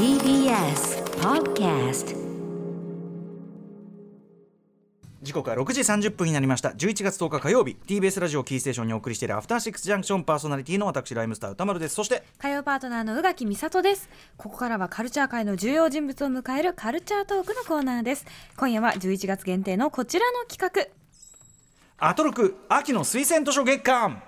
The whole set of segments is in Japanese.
TBS Podcast 時刻は6時30分になりました。11月10日火曜日 TBS ラジオキーステーションにお送りしているアフターシックスジャンクションパーソナリティの私ライムスター歌丸です。そして火曜パートナーの宇垣美里です。ここからはカルチャー界の重要人物を迎えるカルチャートークのコーナーです。今夜は11月限定のこちらの企アトロク秋の推薦図書月間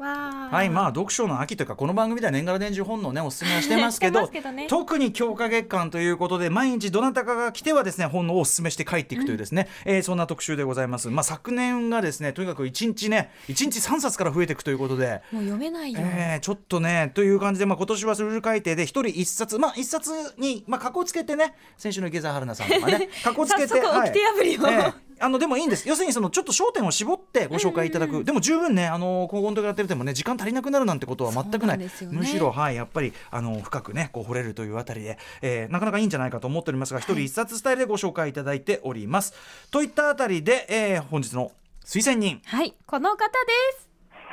はいまあ読書の秋というかこの番組では年がら年中本のねおすすめはしてますけどね。特に強化月間ということで毎日どなたかが来てはですね本をおすすめして帰っていくというですね、えーそんな特集でございます。まあ昨年がですねとにかく1日ね1日3冊から増えていくということでもう読めないよ、えーちょっとねという感じで、まあ、今年はルール改定で一人一冊まあ一冊に、まあ、格好つけてね先週の池澤春菜さんとかね 格好つけて早速掟破りをえーあのでもいいんです。要するにそのちょっと焦点を絞ってご紹介いただく、でも十分ねあの高校の時やってるてもね時間足りなくなるなんてことは全くない、ね。むしろはいやっぱりあの深くねこう掘れるというあたりで、えーなかなかいいんじゃないかと思っておりますが一人一冊スタイルでご紹介いただいております、といったあたりで、えー本日の推薦人。はいこの方です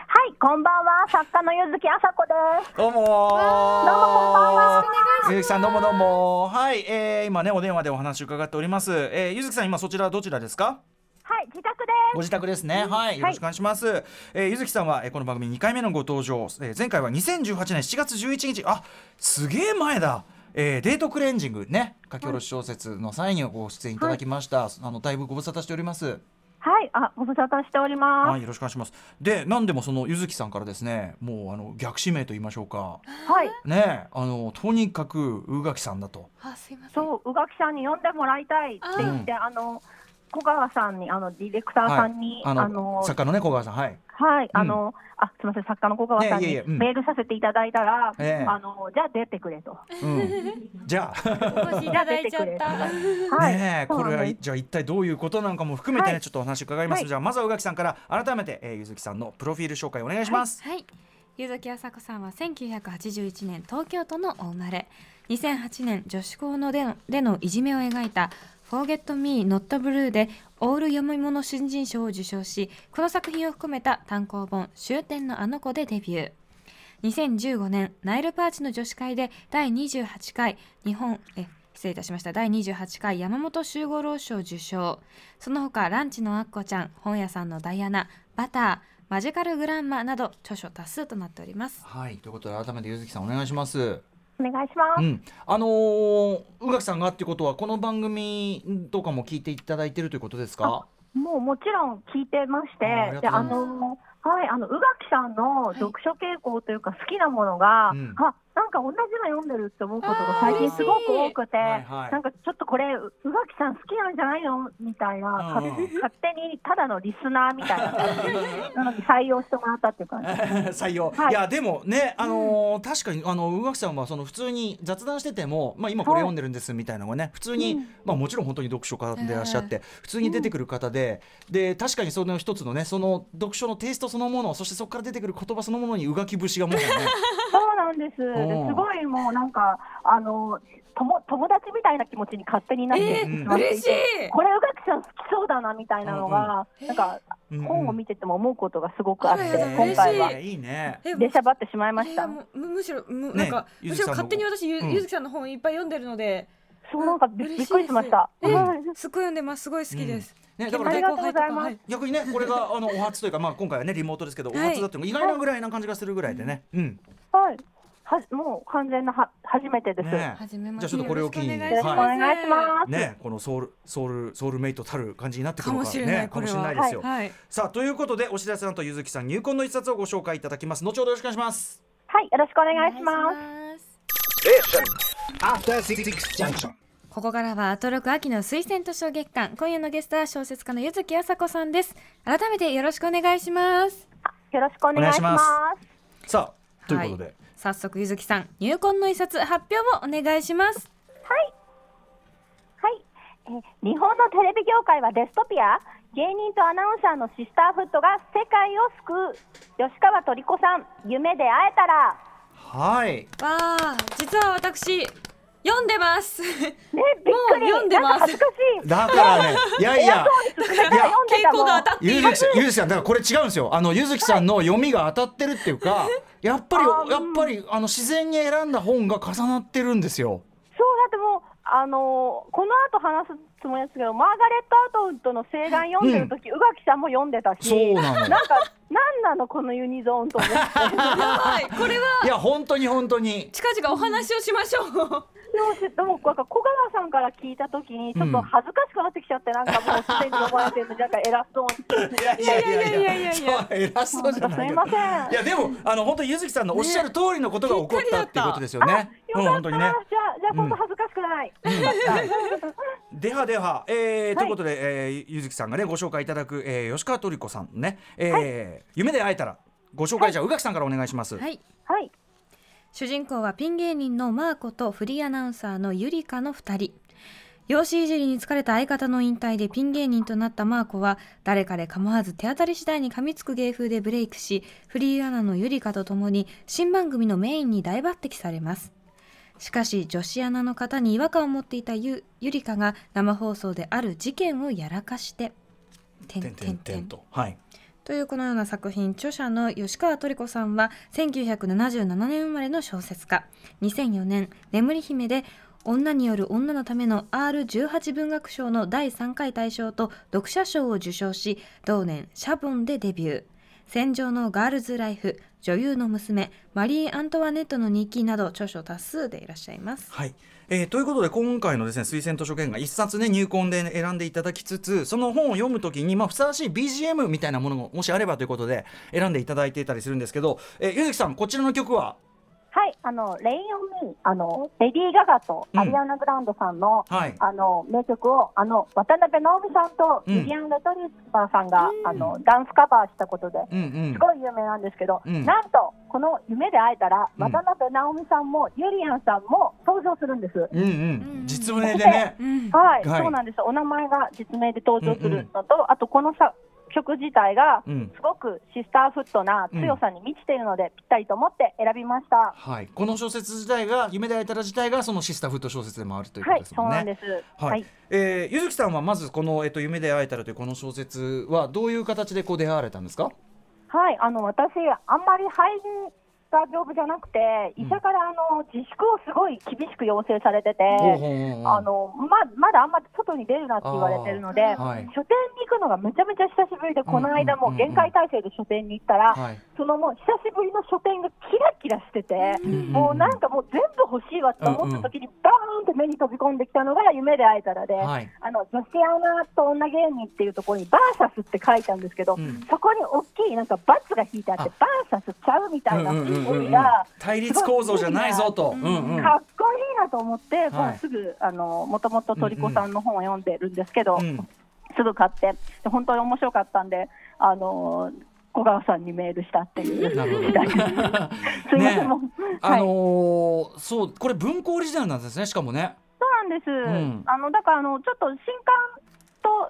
はい、こんばんは、作家の柚木あさこです。どうも。ーどうもこんばんは。ゆずきさんどうもどうも。はい、えー、今ねお電話でお話伺っております、えー、ゆずきさん今そちらどちらですか？はい、自宅でご自宅ですね。はいよろしくお願いします、えー、ゆずきさんは、えー、この番組2回目のご登場、えー、前回は2018年7月11日。あすげえ前だ。えー、デートクレンジングね書き下ろし小説の際にご出演いただきました、あのだいぶご無沙汰しておりますす。はい、あ、ご無沙汰しております。はいよろしくお願いします。で何でもそのゆずきさんからですねもうあの逆指名と言いましょうか。はい、ねあのとにかく宇垣さんだと。あすいません。そう、宇垣さんに呼んでもらいたいって言って、あの。小川さんに、あのディレクターさんに、あのあの、作家のね小川さん。はい。はい、あの、あ、すみません、作家の小川さんにメールさせていただいたら、ええ。あの、じゃあ出てくれと。うん、じゃあ。お越しいただいちゃった。はい、ねえこれはじゃあ一体どういうことなのかも含めてね、はい。ちょっとお話伺います、はい。じゃあまずは宇垣さんから改めて、えー、ゆずきさんのプロフィール紹介お願いします、はい。柚木あさこさんは1981年東京都のお生まれ。2008年女子校のでのでのいじめを描いた「Forget Me Not Blue」でオール読み物新人賞を受賞しこの作品を含めた単行本「終点のあの子」でデビュー。2015年ナイルパーチの女子会で第28回日本え失礼いたしました。第28回山本周五郎賞受賞。その他ランチのアッコちゃん本屋さんのダイアナバターマジカルグランマなど著書多数となっております。はいということで改めてゆずきさんお願いします。お願いします。うん。あのー、宇垣さんがっていうことはこの番組とかも聞いていただいてるということですか？もうもちろん聞いてまして、であのはいあの宇垣さんの読書傾向というか好きなものが、うん。あなんか同じの読んでるって思うことが最近すごく多くて、はいはい。なんかちょっとこれ宇垣さん好きなんじゃないの？みたいな、かうん勝手にただのリスナーみたいな感じなのに採用してもらったっていう感じ。採用、はい。い、やでもねあのー確かにあの宇垣さんはその普通に雑談してても、まあ、今これ読んでるんですみたいなのがね普通に、まあ、もちろん本当に読書家でいらっしゃって、普通に出てくる方で、で確かにその一つのねその読書のテイストそのものそしてそこから出てくる言葉そのものに宇垣節がもうね。そうなんです。うん。ですごいもうなんかあの友友達みたいな気持ちに勝手になってしまっていて、嬉しい。これ宇垣さん好きそうだなみたいなのが、なんかうんうん。本を見てても思うことがすごくあって、今回は。嬉い。いね。え出しゃばってしまいました。むむしろむ、ねなんかむしろ勝手に私ゆ,、うん。ゆずきさんの本いっぱい読んでるので。そうなんかびびっくりしました。えはい。すっごい読んでます。すごい好きです、ねだからねありがとうございます。はい。逆にねこれがあのお初というかまあ今回はねリモートですけど、はいお初だっても意外なぐらいな感じがするぐらいでね、うん。はい。はもう完全なは初めてです。ね始めまじゃあちょっとこれを機に。よろしよろしくお願いします。ねこのソウルソウルソウルメイトたる感じになってくるのかかもしれないねかもしこれないですよ、はいさあということでお知らせのとゆずきさん入魂の一冊をご紹介いただきます。後ほどよろしくお願いします。はい、よろしくお願いしおます。ここからはアトロク秋の推薦図書月間。今夜のゲストは小説家の柚木あさこさんです。改めてよろしくお願いします。よろしくお願いします。おさあということで、はい早速柚木さん入魂の一冊発表をお願いします。はい。はい。えー日本のテレビ業界はデストピア？芸人とアナウンサーのシスターフットが世界を救う。吉川トリコさん夢で会えたら。はい。わあ実は私読んでます。ねびっくり。もう読んでます。恥ずかしい。だからねいやいやそうですだから読んで傾向が当たっている。ゆずきさん、だからこれ違うんですよ。あの、ゆずきさんの読みが当たってるっていうか、いやっぱりやっぱりあの自然に選んだ本が重なってるんですよ。そうだってもう、あのーこの後話すつもりですけど、マーガレット・アウトウッドの請願読んでる時、宇垣さんも読んでたし、そうなのなんか、何なのこのユニゾーンと思って。これはいや本当に本当に。近々お話をしましょう。でもなんか小川さんから聞いたときにちょっと恥ずかしくなってきちゃって、なんかもうすでに呼ばれてるのなんか偉そうに。いやいやいやいやいやいや。偉そうじゃない。すいません。いやでもあの本当ゆずきさんのおっしゃる通りのことが起こったっていうことですよね。うん、本当にね。じゃあじゃあ今度恥ずかしくない、うん、ではでは、えー、はい、ということで、えー、ゆずきさんがねご紹介いただく、えー、吉川トリコさんね、えー、はい。夢で会えたらご紹介じゃあ宇垣さんからお願いします。はい。はい。主人公はピン芸人のマーコとフリーアナウンサーのユリカの2人。養子いじりに疲れた相方の引退でピン芸人となったマーコは誰彼構わず手当たり次第に噛みつく芸風でブレイクしフリーアナのユリカと共に新番組のメインに大抜擢されます。しかし女子アナの方に違和感を持っていたユユリカが生放送である事件をやらかして。ててんてんてんと。はい。というこのような作品著者の吉川トリコさんは1977年生まれの小説家。2004年「眠り姫」で女による女のための R18 文学賞の第3回大賞と読者賞を受賞し同年シャボンでデビュー。戦場のガールズライフ女優の娘マリー・アントワネットの日記など著書多数でいらっしゃいます。はい。えーということで今回のですね推薦図書券が一冊ね入魂で選んでいただきつつその本を読むときに、まあ、ふさわしい BGM みたいなものももしあればということで選んでいただいていたりするんですけど、えー、さんこちらの曲ははい、あの、レイン・オン・ミー、あの、レディー・ガガとうん。アリアナ・グランドさんの、はい。あの、名曲を、あの、渡辺直美さんとうん。ユリアン・レトリーバーさんが、あの、ダンスカバーしたことで、うんうん。すごい有名なんですけど、うん。なんと、この夢で会えたら、うん。渡辺直美さんもユリアンさんも登場するんです。うんううんん。実名でね。うんはい、はい。そうなんです。お名前が実名で登場するのと、あとこのさ曲自体がうんすごくシスターフットな強さに満ちているので、ぴったりと思って選びました。はい、この小説自体が夢で会えたら自体がそのシスターフット小説でもあるというこはい、とですもんね。そうなんです。はい、はいえーゆずきさんはまずこの、えっと、夢で会えたらというこの小説はどういう形でこう出会われたんですか？はい、あの私、あんまり入りが丈夫じゃなくて、医者からあの自粛をすごい厳しく要請されてて、あのままだあんまり外に出るなって言われてるので、はい。書店に行くのがめちゃめちゃ久しぶりで、この間もうんうんうんうん。限界体制で書店に行ったら、はい。そのもう久しぶりの書店がキラキラしてて、んもうなんかもう全部欲しいわって思った時に、バーンって目に飛び込んできたのが夢で会えたらで、はい。あの女子アナと女芸人っていうところにバーサスって書いたんですけど、うん。そこに大きいなんかバツが引いてあって、バーサスちゃうみたいな。うんうんうんうん雰囲気が。対立構造じゃないぞと。うんうん。かっこいいなと思って、はい。もうすぐあのもともとトリコさんの本を読んでるんですけど、うんすぐ買ってで本当に面白かったんで、あの小川さんにメールしたっていう。なるほど。時代です。すみません、あはい、のーそうこれ文庫オリジナルなんですねしかもね。そうなんです、ん。あのだからあのちょっと新刊と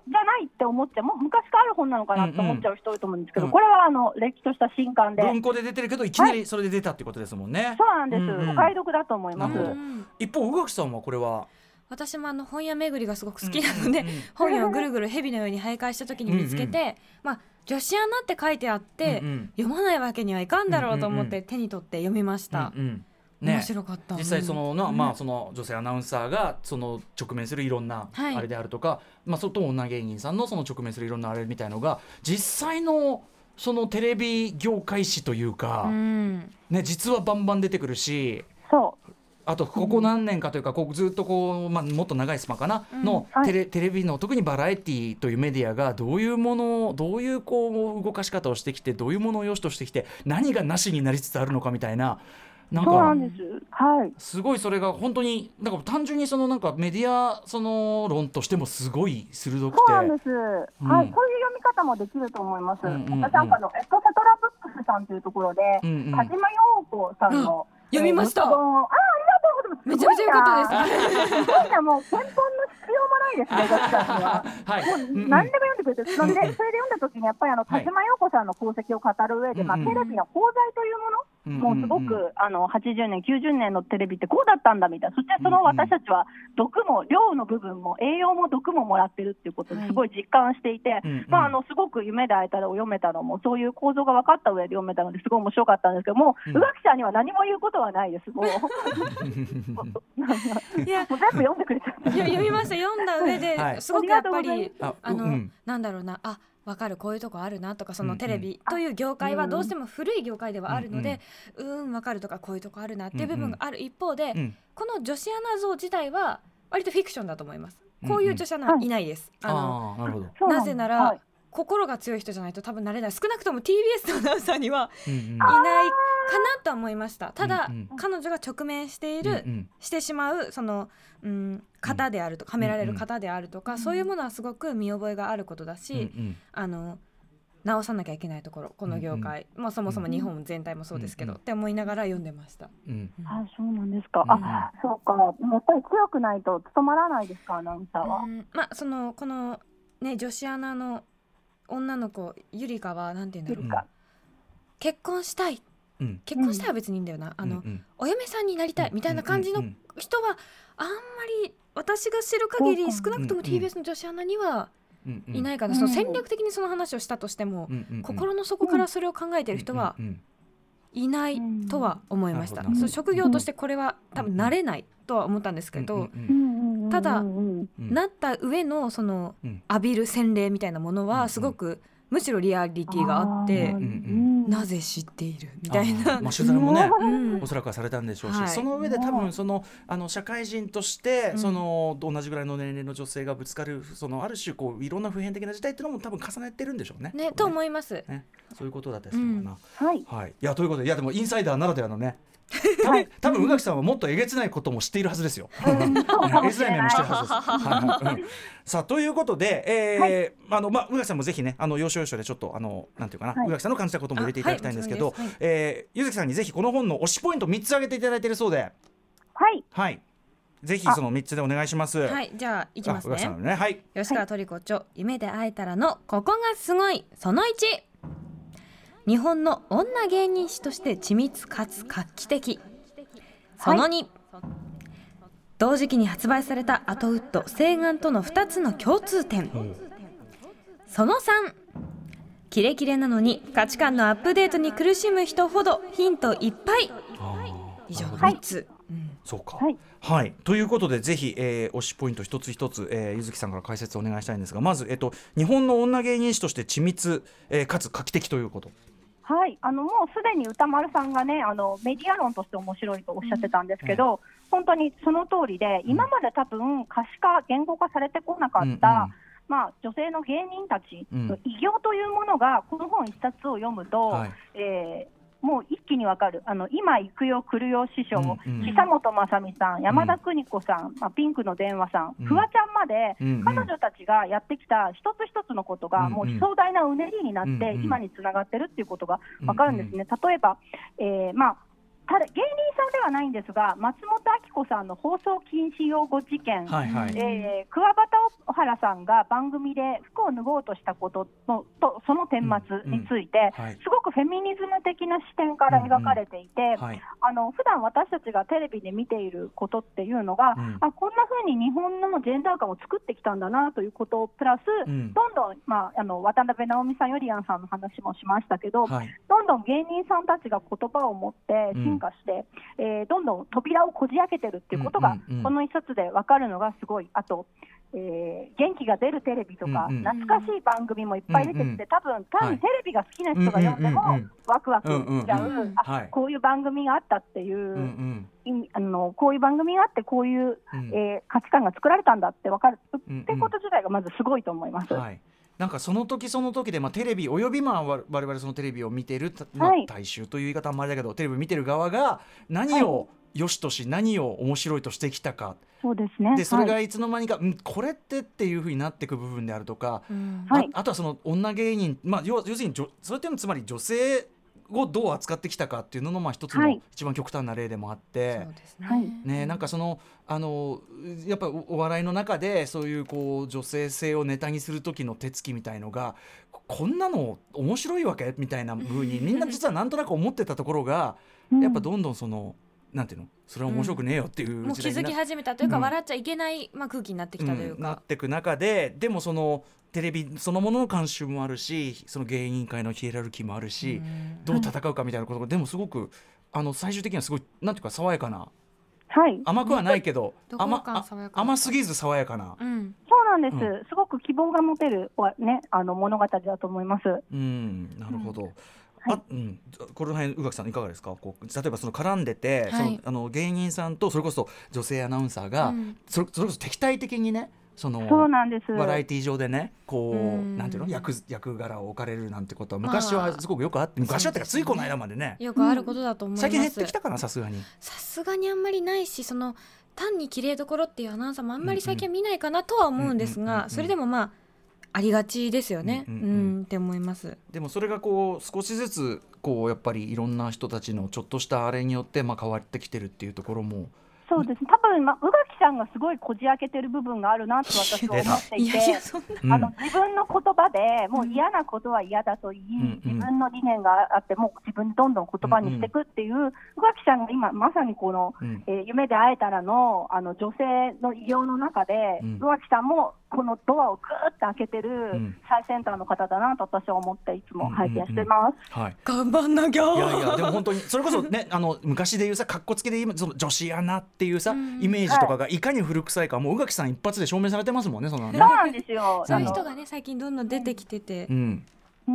じゃないって思っても昔からある本なのかなと思っちゃう人多いと思うんですけど、うんこれはあのれっきとした新刊で、文庫で出てるけどいきなりそれで出たってことですもんね。そうなんです、うんうん。お買い得だと思います。一方宇垣さんはこれは？私もあの本屋巡りがすごく好きなので、うんうん。うん本屋をぐるぐる蛇のように徘徊した時に見つけて、まあ女子アナって書いてあって、うんうん。読まないわけにはいかんだろうと思っうんうんて手に取って読みました、うんうんね。面白かった実際そのな、うん。まあその女性アナウンサーがその直面するいろんなはい。あれであるとか、まあそれと女芸人さんのその直面するいろんなあれみたいのが実際のそのテレビ業界史というか、うん。ね実はバンバン出てくるし。そう。あとここ何年かというかこうずっとこう、まあ、もっと長いスパかな、うん。のはい。テレテレビの特にバラエティーというメディアがどういうものをどういうこう動かし方をしてきてどういうものを良しとしてきて何がなしになりつつあるのかみたいななんそうなかんです。はい。すごいそれが本当になんか単純にそのなんかメディアその論としてもすごい鋭くてそうなんです。うんはい、そういう読み方もできると思います。うんうんうん私なんかあのエクセトラブックスさんというところで、うんうん田島陽子さんの、読みましたえーあ、ありがとうございます。めちゃめちゃ良かったですす。すごいな、もう根本の必要もないですね、ガチさんには。はいもう何でも読んでくれて、なんで、それで読んだ時にやっぱりあのはい田島陽子さんの功績を語る上で、まあうんうんテレビの功罪というもの、うんもうすごく、うん。うんあの80年、90年のテレビってこうだったんだみたいな、そしてその私たちは毒も、量の部分も栄養も毒ももらってるっていうことですごい実感していて、うんうん。まあ、あのすごく夢で会えたらを読めたのも、そういう構造が分かった上で読めたのですごい面白かったんですけど、もう、うん。宇垣さんには何も言うことはないです、もう、いや。もう全部読んでくれちゃって。いや読みました。読んだ上で、はい。すごくやっぱりああの、うん。なんだろうな。あわかるこういうとこあるなとかそうんうん。のテレビという業界はうんどうしても古い業界ではあるので、うーんわかるとかこういうとこあるなっていう部分がある一方で、うんこの女子アナ像自体は割とフィクションだと思います。うんこういう女子アナはいないです。あのなぜなら、はい。心が強い人じゃないと多分なれない。少なくとも TBS のアナウンサーにはうんうん。いないかなとは思いました。ただ、うんうん。彼女が直面している、うんうん。してしまうその、うん、型であるとかはめられる型であるとか、そういうものはすごく見覚えがあることだし、うんうん。あの直さなきゃいけないところこの業界、まあ、そもそも日本全体もそうですけど、うんって思いながら読んでました。うんあそうなんですか、うんあそうか、やっぱり強くないと務まらないですか、アナウンサーは。うん。まあそのこのね女子アナの女の子ゆりかはなんて言うんだろう、結婚したいうん。結婚したいは別にいいんだよな、あの、うんお嫁さんになりたいみたいな感じのうんうん人はあんまり私が知る限り少なくともうんうん TBS の女子アナにはうんうん。いないかな、うんその戦略的にその話をしたとしても、うんうんうん。心の底からそれを考えてる人はうんうんいないとは思いました、うんそう職業としてこれは多分慣れないとは思ったんですけど、うんうんただうん。うんうんうんなった上のそのうん。浴びる洗礼みたいなものうんはすごくむしろリアリティがあって、なぜ知っているみたいな。まあ、取材もねうん。おそらくはされたんでしょうし、はい。その上で多分そのあの社会人として、うん。その同じぐらいの年齢の女性がぶつかるそのある種こういろんな普遍的な事態っていうのも多分重ねてるんでしょうね。ね、と思います。ね。そういうことだったりするのかな。はい、はい、いやということでいやでもインサイダーならではのね多分多分宇垣さんはもっとえげつないことも知っているはずですよ。えげつない面ももしてるはずです。さあということで、えーあのまあ宇垣さんもぜひねあの要所要所でちょっとあのなんていうかな、はい。宇垣さんの感じたことも入れていただきたいんですけど、あはえーゆずきさんにぜひこの本の推しポイント3つ挙げていただいているそうで、はい、はい、ぜひその3つでお願いします。はい、じゃあ行きますあ宇垣さね。んのね。はい。吉川トリコ著夢で会えたらのここがすごいその1日本の女芸人誌として緻密かつ画期的。その2、同時期に発売されたアトウッド西岸との2つの共通点。その3キレキレなのに価値観のアップデートに苦しむ人ほどヒントいっぱい。以上の3つ、うん。そうか。はい。はい、ということでぜひ、えー推しポイント一つ一つ、えー、ゆずきさんから解説をお願いしたいんですがまず、えっと、日本の女芸人誌として緻密、えーかつ画期的ということ。はい、あのもうすでに歌丸さんがね、あのメディア論として面白いとおっしゃってたんですけど、本当にその通りで、今まで多分可視化、言語化されてこなかった、うん。うんまあ、女性の芸人たちうん。の偉業というものが、この本一冊を読むと、はい。えーもう一気にわかる、あの今行くよ、来るよ師匠、うんうん。久本雅美さん、山田邦子さん、まあ、ピンクの電話さん、うん。フワちゃんまで、うんうん。彼女たちがやってきた一つ一つのことが、うんうん。もう壮大なうねりになって、うんうん。今につながってるっていうことがわかるんですね。例えば、えーまあただ芸人さんではないんですが、松本明子さんの放送禁止用語事件、はいはい。えー、桑畑小原さんが番組で服を脱ごうとしたことのとその顛末について、はいすごくフェミニズム的な視点から描かれていて、はい。あの普段私たちがテレビで見ていることっていうのが、うんあこんな風に日本のジェンダー感を作ってきたんだなということプラス、うんどんどん、まあ、あの渡辺直美さん、よりやんさんの話もしましたけど、はい。どんどん芸人さんたちが言葉を持って進化して、えーどんどん扉をこじ開けてるっていうことが、この一冊で分かるのがすごい、あと、えー元気が出るテレビとか、うんうん。懐かしい番組もいっぱい出てきて、多分単にテレビが好きな人が読んでも、うんうんうんうん。ワクワクしちゃう、あはい。こういう番組があったっていう、うんうん。あのこういう番組があって、こういう、うん。えー価値観が作られたんだって分かる、うん。ってこと自体がまずすごいと思います。はい。なんかその時その時で、まあ、テレビおよびまあわ我々そのテレビを見てる、たまあはい。大衆という言い方はあんまりだけどテレビ見てる側が何を良しとし何を面白いとしてきたか。そうですね。でそれはい。がいつの間にか、うん、これってっていうふうになっていく部分であるとか、うん。はい。ああとはその女芸人、まあ、要要するに女それっていうのはつまり女性をどう扱ってきたかっていうののまあ一つのはい一番極端な例でもあって。そうですね。はいね、なんかそのあのやっぱおお笑いの中でそういうこう女性性をネタにする時の手つきみたいのがここんなの面白いわけ？みたいな風にみんな実はなんとなく思ってたところがうんやっぱどんどんそのなんていうの？それは面白くねえよっていうもう気づき始めたというか、うん笑っちゃいけない、まあ、空気になってきたといううんなかっ、ていく中ででもそのテレビそのものの慣習もあるしその芸人会のヒエラルキーもあるし、うん。どう戦うかみたいなことがでもすごくあの最終的にはすごいなんていうか爽やかな。はい。甘くはないけど甘甘すぎず爽やかな、うん、そうなんです、うすごく希望が持てるわねあの物語だと思います。うん、なるほど。はいあうん、この辺宇垣さんいかがですか？こう例えばその絡んでて、はい。そのあの芸人さんとそれこそ女性アナウンサーが、うんそれそれこそ敵対的にねそのそうなんです。バラエティ上でねこううん。なんていうの？役役柄を置かれるなんてことは昔はすごくよくあって、昔はってかついこの間までね。よくあることだと思います。最近減ってきたかなさすがに。さすがにあんまりないしその単に綺麗どころっていうアナウンサーもあんまり最近は見ないかなとは思うんですがそれでもまあありがちですよね、うんうんって思います。でもそれがこう少しずつこうやっぱりいろんな人たちのちょっとしたあれによってまあ変わってきてるっていうところもそうです。多分まあ宇垣さんがすごいこじ開けてる部分があるなと私は思っていて。あの自分の言葉でもう嫌なことは嫌だと言い、うんうん自分の理念があってもう自分でどんどん言葉にしていくっていう、宇垣さんが今まさにこの、うん。えー夢で会えたらのあの女性の医療の中で、うん。宇垣さんもこのドアをぐーっと開けてうるん。最先端の方だなと私は思っていつも拝見してうんます。はい。頑張んなきゃ。いやいやでも本当にそれこそねあの昔で言うさかっこつけで言うその女子アナっていうさ、うんイメージとかがい。かに古臭いかもう宇垣さん一発で証明されてますもんねそんなのね。そうなんですよ。そう。いう人がね最近どんどん出てきてて、うんうん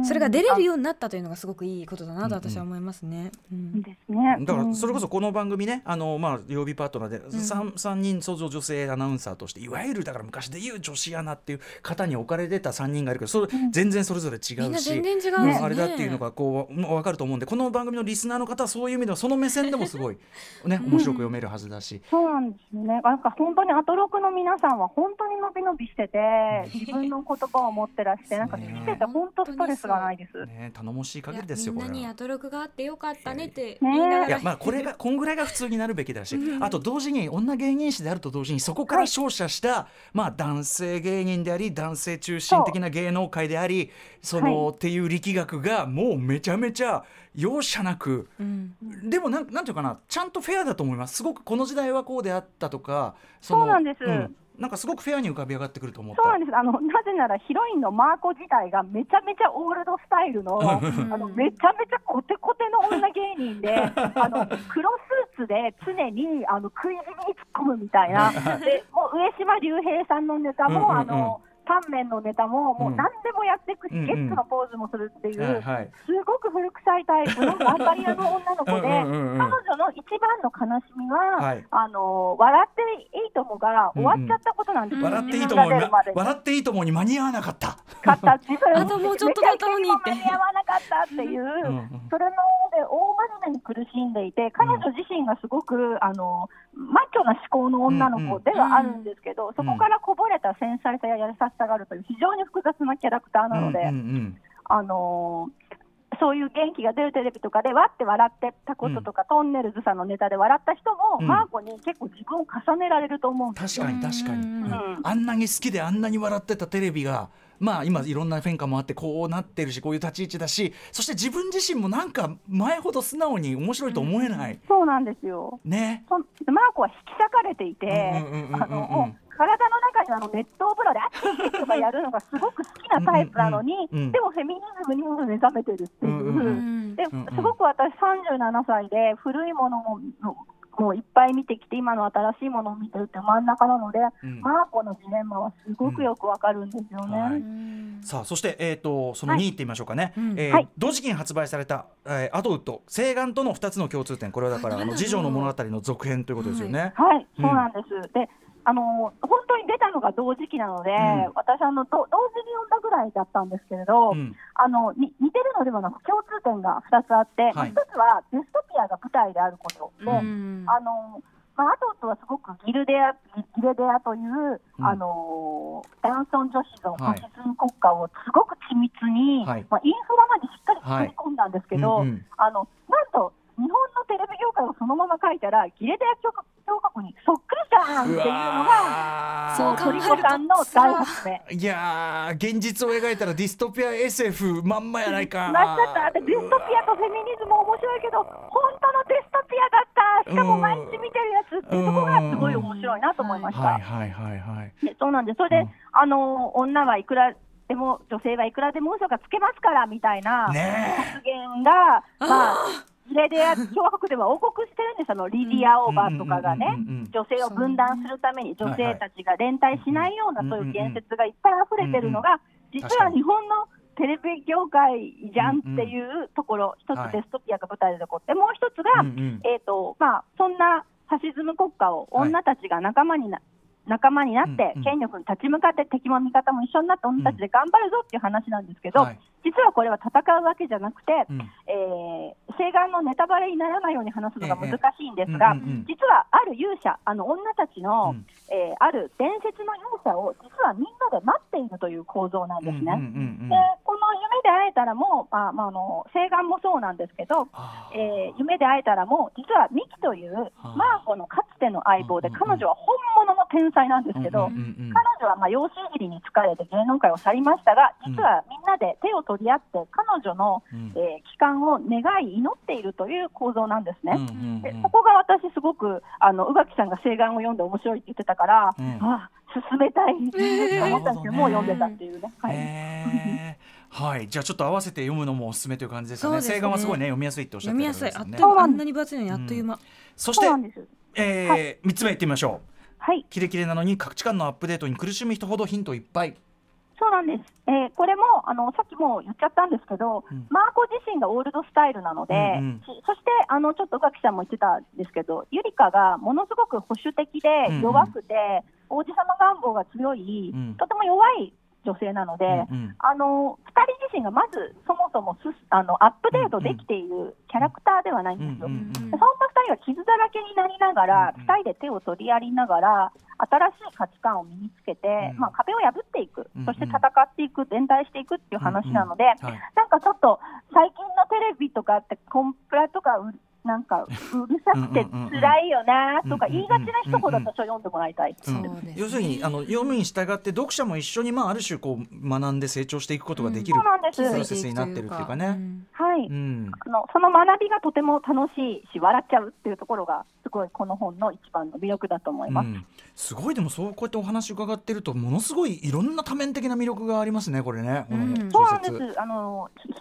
それが出れるようになったというのがすごくいいことだなと私は思いますね。うん。ですね。だからそれこそそこの番組ねあの、まあ、曜日パートナーで 3, 三人相乗女性アナウンサーとしていわゆるだから昔で言う女子アナっていう方に置かれてた3人がいるけどそれ全然それぞれ違うし、全然違うああれだっていうのがこう分かると思うんでこの番組のリスナーの方はそういう意味ではその目線でもすごい、ね、面白く読めるはずだし。そうなんですよね。なんか本当にアトロクの皆さんは本当に伸び伸びしてて、自分の言葉を持ってらして、なんか聞いてて本当ストレスがないです。ね、頼もしい限りですよみんなにア。トロクがあってよかったねって言いながら、いやまあこれがこんぐらいが普通になるべきだし、あと同時に女芸人誌であると同時にそこから勝者した、まあ男性芸人であり男性中心的な芸能界でありその、っていう力学がもうめちゃめちゃ容赦なくうん。でもなんなんていうかなちゃんとフェアだと思います。すごくこの時代はこうであったとかそうなんですなんかすごくフェアに浮かび上がってくると思った。そうなんです。あのなぜならヒロインのマーコ自体がめちゃめちゃオールドスタイルの、あのめちゃめちゃコテコテの女芸人で、あの黒スーツで常にあの食い気味に突っ込むみたいな。で、もう上島竜兵さんのネタも、うんうんうんあの。タンメンのネタももう何でもやっていくし、うんうん。ゲッツのポーズもするっていう、はいはい。すごく古臭いタイプの頑張り屋の女の子で、うんうんうんうん彼女の一番の悲しみは、はい。あの笑っていいともが終わっちゃったことなんですよ、笑っていい自とも笑っていいともに間に合わなかった。買った。自分あともうちょっとだったのにって。めちゃくちゃ間に合わなかったっていう、んうんそれので大真面目に苦しんでいて彼女自身がすごくあのマッチョな思考の女の子ではあるんですけど、そこからこぼれた繊細さや優しさがあるという非常に複雑なキャラクターなので、うんうんうん。あのそういう元気が出るテレビとかでわって笑ってたこととか、トンネルズさんのネタで笑った人も、うん。マーコに結構自分を重ねられると思うんですよ。確かに確かに、うん。うん。あんなに好きであんなに笑ってたテレビがまあ今いろんな変化もあってこうなってるしこういう立ち位置だしそして自分自身もなんか前ほど素直に面白いと思えない、そうなんですよ。ね。マーコは引き裂かれていて、体の中にあの熱湯風呂であっちとかやるのがすごく好きなタイプなのに、うんうんうん。でもフェミニズムにも目覚めてるっていう。すごく私37歳で古いものももういっぱい見てきて今の新しいものを見てるって真ん中なので、うん。マーコのジレンマはすごくよくわかるんですよね。はい。うん。さあそして、えー、とその2位って言いましょうかね、うん。えーはい。同時期に発売された、えーアドウッド西岸との2つの共通点。これはだからあの次女の物語の続編ということですよね。はい、うん。そうなんです。で、あの本当に出たのが同時期なので、ん。私あのど同時に読んだぐらいだったんですけれど、うん。あのに似てるのではなく共通点が2つあって、はい。1つはデストピアが舞台であること。で、うん。あのまあ、アトウッドはすごくギルデアギギレデアという、うん。あの男尊女子のフはいァシズム国家をすごく緻密に、はい。まあ、インフラまでしっかり作り込んだんですけど、うんうん。あのなんと日本のテレビ業界をそのまま書いたらギレデア教科っていうのがわそうトリコさんの大発明。いやー現実を描いたらディストピア SF まんまやないか。まあちょっとあとディストピアとフェミニズム面白いけど本当のディストピアだった。しかも毎日見てるやつっていうところがすごい面白いなと思いました。はいはいはいはい。でそうなんです。それで、うん。あの女はいくらでも女性はいくらでも嘘がつけますからみたいなね発言が、まあ、それで共和国では王国してるんです。あのリディア・オーバーとかがね女性を分断するために女性たちが連帯しないようなそういう言説がいっぱい溢れてるのが、実は日本のテレビ業界じゃんっていうところ、一はいつデストピアが舞台で起こって、もう一つが、えーとまあ、そんなファシズム国家を女たちが仲間にな、仲間になって権力に立ち向かって、敵も味方も一緒になって、女たちで頑張るぞっていう話なんですけど、はい実はこれは戦うわけじゃなくて、うん。えー西岸のネタバレにならないように話すのが難しいんですが、ええうんうんうん。実はある勇者、あの女たちの、うん。えーある伝説の勇者を、実はみんなで待っているという構造なんですね。うんうんうんうん。でこの夢で会えたらも、まあまあ、あの西岸もそうなんですけど、えー夢で会えたらも、実はミキというあ。マーコのかつての相棒で、彼女は本物の天才なんですけど、うんうんうんうん彼女はまあ養子いじりに疲れて芸能界を去りましたが、実はみんなで手を取り合って、彼女の、うん。えー帰還を願い、祈っているという構造なんですね。うんうんうん。でそこが私、すごくあの宇垣さんが西岸を読んで面白いって言ってたから、うん。あ進めたい と思ったんですけど、もう読んでたっていうね。はい。へー。はい、じゃあちょっと合わせて読むのもおすすめという感じですかね。ね。はすごいね読みやすいっておっしゃって読みやすい。あっとあんなに分厚いのにあっという間、そしてそ。えはー三つ目いってみましょう。はい、キレキレなのに価値観のアップデートに苦しむ人ほどヒントいっぱい。そうなんです。えーこれもあのさっきも言っちゃったんですけど、うん。マーコ自身がオールドスタイルなので、うんうんしそしてあのちょっと宇垣さんも言ってたんですけど、ゆりかがものすごく保守的でうんうん。弱くて、王子様願望が強い、うん。とても弱い女性なので、うんうん。あの2人自身がまずそもそもすあのアップデートできているキャラクターではないんですよ。そんな2人が傷だらけになりながら、うんうん。2人で手を取り合いながら、新しい価値観を身につけて、うんまあ、壁を破っていく、そして戦っていく、連帯していくっていう話なので、なんかちょっと最近のテレビとかって、コンプラとかう、なんかうるさくて辛いよなとか言いがちな人ほど私は読んでもらいたい。ね要するにあの読むに従って読者も一緒にまあある種こう学んで成長していくことができるそうなんですプロセスになってるっていうかね。はい、うん。あのその学びがとても楽しいし、笑っちゃうっていうところが、すごいこの本の一番の魅力だと思います。うん、すごいでもそうこうやってお話伺ってるとものすごいいろんな多面的な魅力がありますねこれねそう。なんです。あの人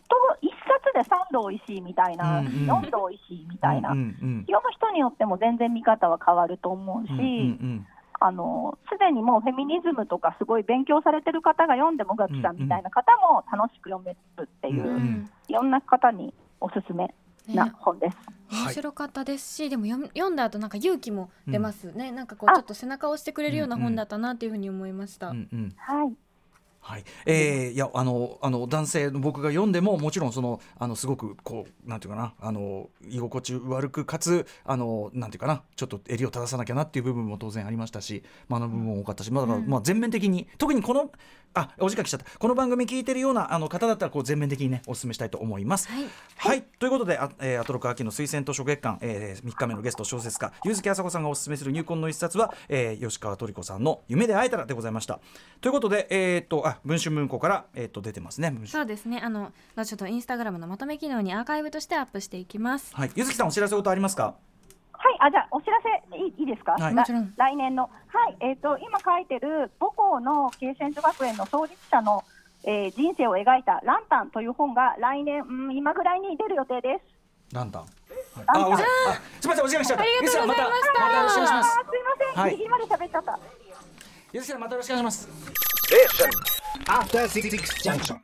一冊で三度美味しいみたいな、うんうん。四度美味しいみたいな、うんうん読む人によっても全然見方は変わると思うし、うんうんうん。あのすでにもうフェミニズムとかすごい勉強されてる方が読んでもガキさんみたいな方も楽しく読めるっていう、うんうん。いろんな方におすすめなね。本です。はい。面白かったですし、でも読んだ後なんか勇気も出ますね、なんかこうあ。ちょっと背中を押してくれるような本だったなっていうふうに思いました、うんうん。はい。はい、えーいやあのあの男性の僕が読んでももちろんそのあのすごくこうなんていうかなあの居心地悪くかつあのなんていうかなちょっと襟を正さなきゃなっていう部分も当然ありましたし学ぶ部分も多かったし、まあだかまあ全面的に特にこのあお時間来ちゃった。この番組聞いてるようなあの方だったらこう全面的にねお勧めしたいと思います。はい。はい、ということで、あえーアトロク秋の推薦図書月間、えー、3日目のゲスト小説家柚月あさこさんがおすすめする入魂の一冊は、えー吉川トリコさんの「夢で会えたら」でございました。ということで、えー、とあ文春文庫から、えー、と出てますね。そうですね。あの後ほどインスタグラムのまとめ機能にアーカイブとしてアップしていきます。はい、柚月さんお知らせことありますか？はい、あじゃあお知らせいいいいですか、はい。もちろん。来年の、はい。えー、と今書いてる母校の慶泉女学園の創立者の、えー人生を描いた「ランタン」という本が来年、うん、今ぐらいに出る予定です。ランタン？はい、ランタンあ、すみません、お時間来ちゃった。ありがとうございましたまた、またよろしくお願いします。すいません、はいギリギリまで喋っちゃった。またよろしくお願いします。After Six Junction.